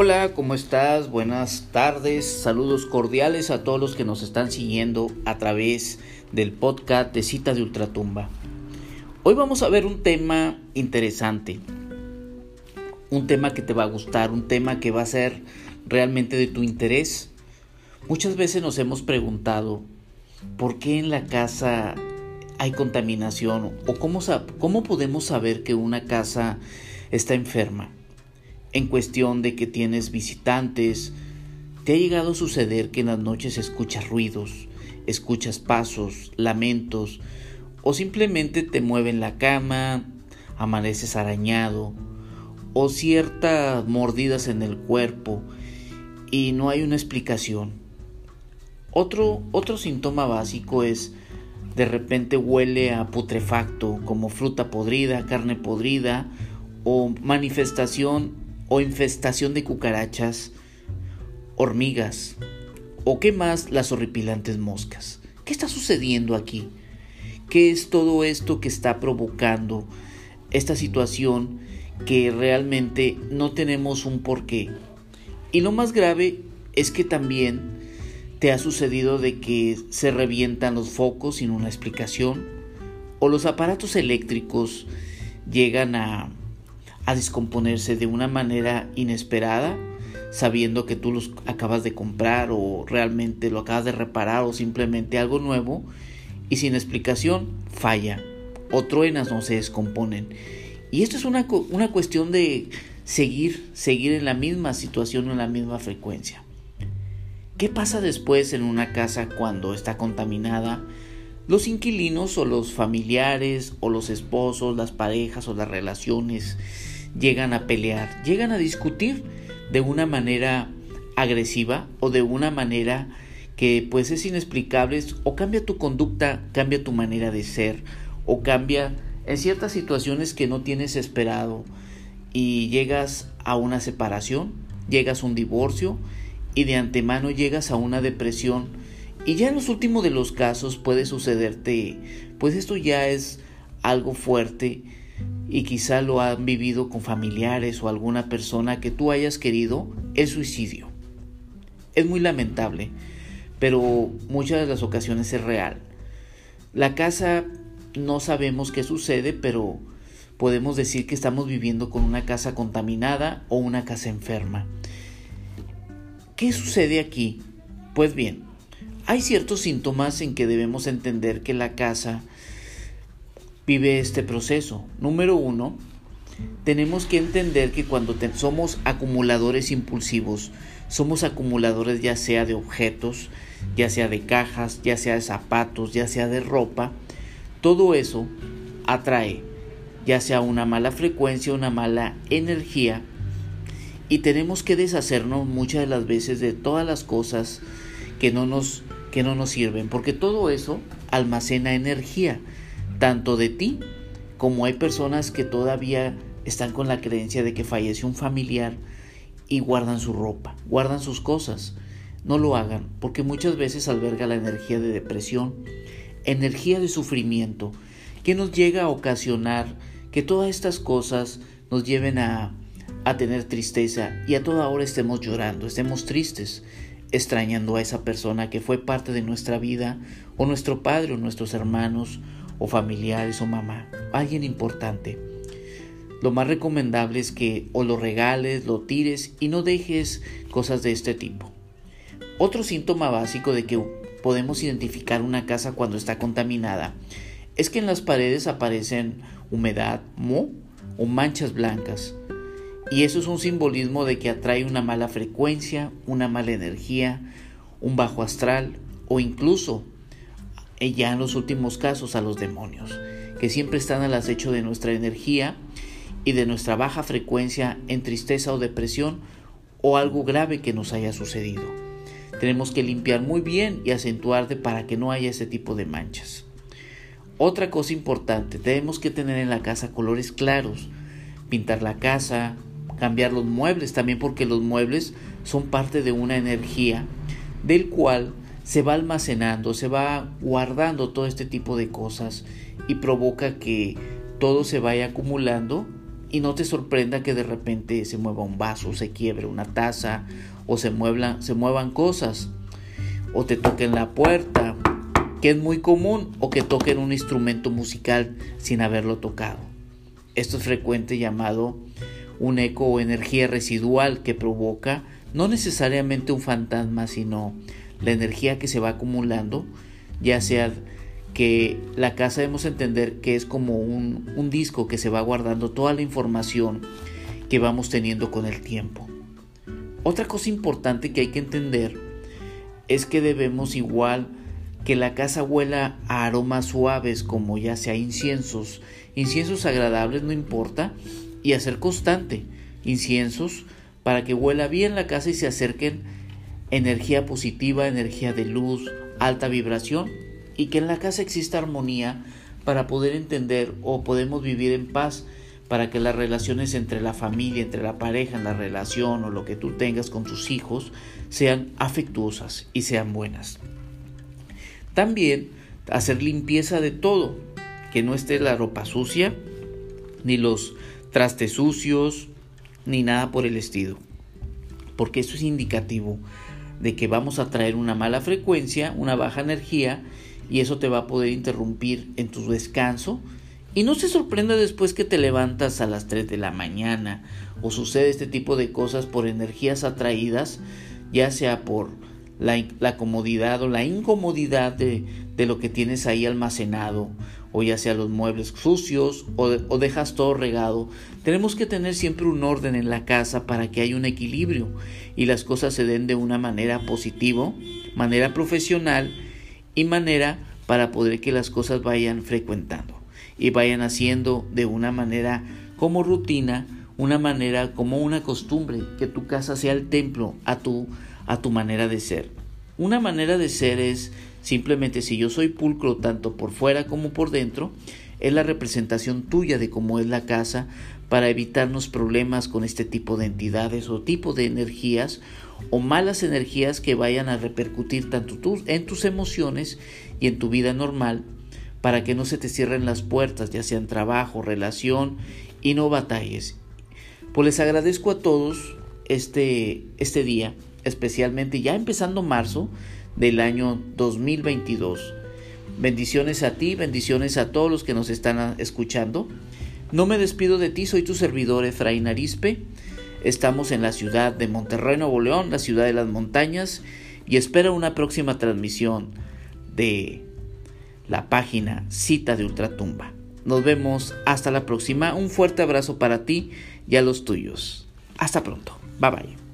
Hola, ¿cómo estás? Buenas tardes, saludos cordiales a todos los que nos están siguiendo a través del podcast de Cita de Ultratumba. Hoy vamos a ver un tema interesante, un tema que te va a gustar, un tema que va a ser realmente de tu interés. Muchas veces nos hemos preguntado por qué en la casa hay contaminación o cómo, cómo podemos saber que una casa está enferma en cuestión de que tienes visitantes, ¿te ha llegado a suceder que en las noches escuchas ruidos, escuchas pasos, lamentos, o simplemente te mueven la cama, amaneces arañado, o ciertas mordidas en el cuerpo y no hay una explicación? Otro, otro síntoma básico es de repente huele a putrefacto, como fruta podrida, carne podrida, o manifestación o infestación de cucarachas, hormigas o qué más las horripilantes moscas. ¿Qué está sucediendo aquí? ¿Qué es todo esto que está provocando esta situación que realmente no tenemos un porqué? Y lo más grave es que también te ha sucedido de que se revientan los focos sin una explicación o los aparatos eléctricos llegan a a descomponerse de una manera inesperada, sabiendo que tú los acabas de comprar o realmente lo acabas de reparar o simplemente algo nuevo y sin explicación falla o truenas no se descomponen. Y esto es una, una cuestión de seguir, seguir en la misma situación o en la misma frecuencia. ¿Qué pasa después en una casa cuando está contaminada? Los inquilinos o los familiares o los esposos, las parejas o las relaciones llegan a pelear, llegan a discutir de una manera agresiva o de una manera que pues es inexplicable. O cambia tu conducta, cambia tu manera de ser o cambia en ciertas situaciones que no tienes esperado y llegas a una separación, llegas a un divorcio y de antemano llegas a una depresión. Y ya en los últimos de los casos puede sucederte pues esto ya es algo fuerte y quizá lo han vivido con familiares o alguna persona que tú hayas querido, el suicidio. Es muy lamentable, pero muchas de las ocasiones es real. La casa no sabemos qué sucede, pero podemos decir que estamos viviendo con una casa contaminada o una casa enferma. ¿Qué sucede aquí? Pues bien, hay ciertos síntomas en que debemos entender que la casa vive este proceso. Número uno, tenemos que entender que cuando somos acumuladores impulsivos, somos acumuladores ya sea de objetos, ya sea de cajas, ya sea de zapatos, ya sea de ropa, todo eso atrae ya sea una mala frecuencia, una mala energía, y tenemos que deshacernos muchas de las veces de todas las cosas que no nos, que no nos sirven, porque todo eso almacena energía tanto de ti como hay personas que todavía están con la creencia de que falleció un familiar y guardan su ropa, guardan sus cosas. No lo hagan porque muchas veces alberga la energía de depresión, energía de sufrimiento, que nos llega a ocasionar que todas estas cosas nos lleven a, a tener tristeza y a toda hora estemos llorando, estemos tristes, extrañando a esa persona que fue parte de nuestra vida, o nuestro padre, o nuestros hermanos, o familiares o mamá, alguien importante. Lo más recomendable es que o lo regales, lo tires y no dejes cosas de este tipo. Otro síntoma básico de que podemos identificar una casa cuando está contaminada es que en las paredes aparecen humedad, mo o manchas blancas. Y eso es un simbolismo de que atrae una mala frecuencia, una mala energía, un bajo astral o incluso y ya en los últimos casos a los demonios, que siempre están al acecho de nuestra energía y de nuestra baja frecuencia en tristeza o depresión o algo grave que nos haya sucedido. Tenemos que limpiar muy bien y acentuarte para que no haya ese tipo de manchas. Otra cosa importante, tenemos que tener en la casa colores claros, pintar la casa, cambiar los muebles también porque los muebles son parte de una energía del cual se va almacenando, se va guardando todo este tipo de cosas y provoca que todo se vaya acumulando y no te sorprenda que de repente se mueva un vaso, se quiebre una taza o se, se muevan cosas o te toquen la puerta, que es muy común, o que toquen un instrumento musical sin haberlo tocado. Esto es frecuente llamado un eco o energía residual que provoca no necesariamente un fantasma, sino la energía que se va acumulando, ya sea que la casa debemos entender que es como un, disco que se va guardando toda la información que vamos teniendo con el tiempo. Otra cosa importante que hay que entender es que debemos igual que la casa huela a aromas suaves como ya sea inciensos, inciensos agradables no importa, y hacer constante inciensos para que huela bien la casa y se acerquen energía positiva, energía de luz, alta vibración y que en la casa exista armonía para poder entender o podemos vivir en paz para que las relaciones entre la familia, entre la pareja, en la relación o lo que tú tengas con tus hijos sean afectuosas y sean buenas. También hacer limpieza de todo, que no esté la ropa sucia, ni los trastes sucios, ni nada por el estilo. Porque eso es indicativo de que vamos a traer una mala frecuencia, una baja energía, y eso te va a poder interrumpir en tu descanso. Y no se sorprenda después que te levantas a las 3 de la mañana o sucede este tipo de cosas por energías atraídas, ya sea por la, comodidad o la incomodidad de, lo que tienes ahí almacenado, o ya sea los muebles sucios o, o dejas todo regado. Tenemos que tener siempre un orden en la casa para que haya un equilibrio y las cosas se den de una manera positiva, manera profesional y manera para poder que las cosas vayan frecuentando y vayan haciendo de una manera como rutina, una manera como una costumbre, que tu casa sea el templo a tu, a tu manera de ser. Una manera de ser es simplemente si yo soy pulcro tanto por fuera como por dentro, es la representación tuya de cómo es la casa para evitarnos problemas con este tipo de entidades o tipo de energías o malas energías que vayan a repercutir tanto en tus emociones y en tu vida normal para que no se te cierren las puertas, ya sean trabajo, relación y no batalles. Pues les agradezco a todos este, este día, especialmente ya empezando marzo del año 2022. Bendiciones a ti, bendiciones a todos los que nos están escuchando. No me despido de ti, soy tu servidor Efraín Arispe. Estamos en la ciudad de Monterrey, Nuevo León, la ciudad de las montañas, y espero una próxima transmisión de la página Cita de Ultratumba. Nos vemos hasta la próxima. Un fuerte abrazo para ti y a los tuyos. Hasta pronto. Bye bye.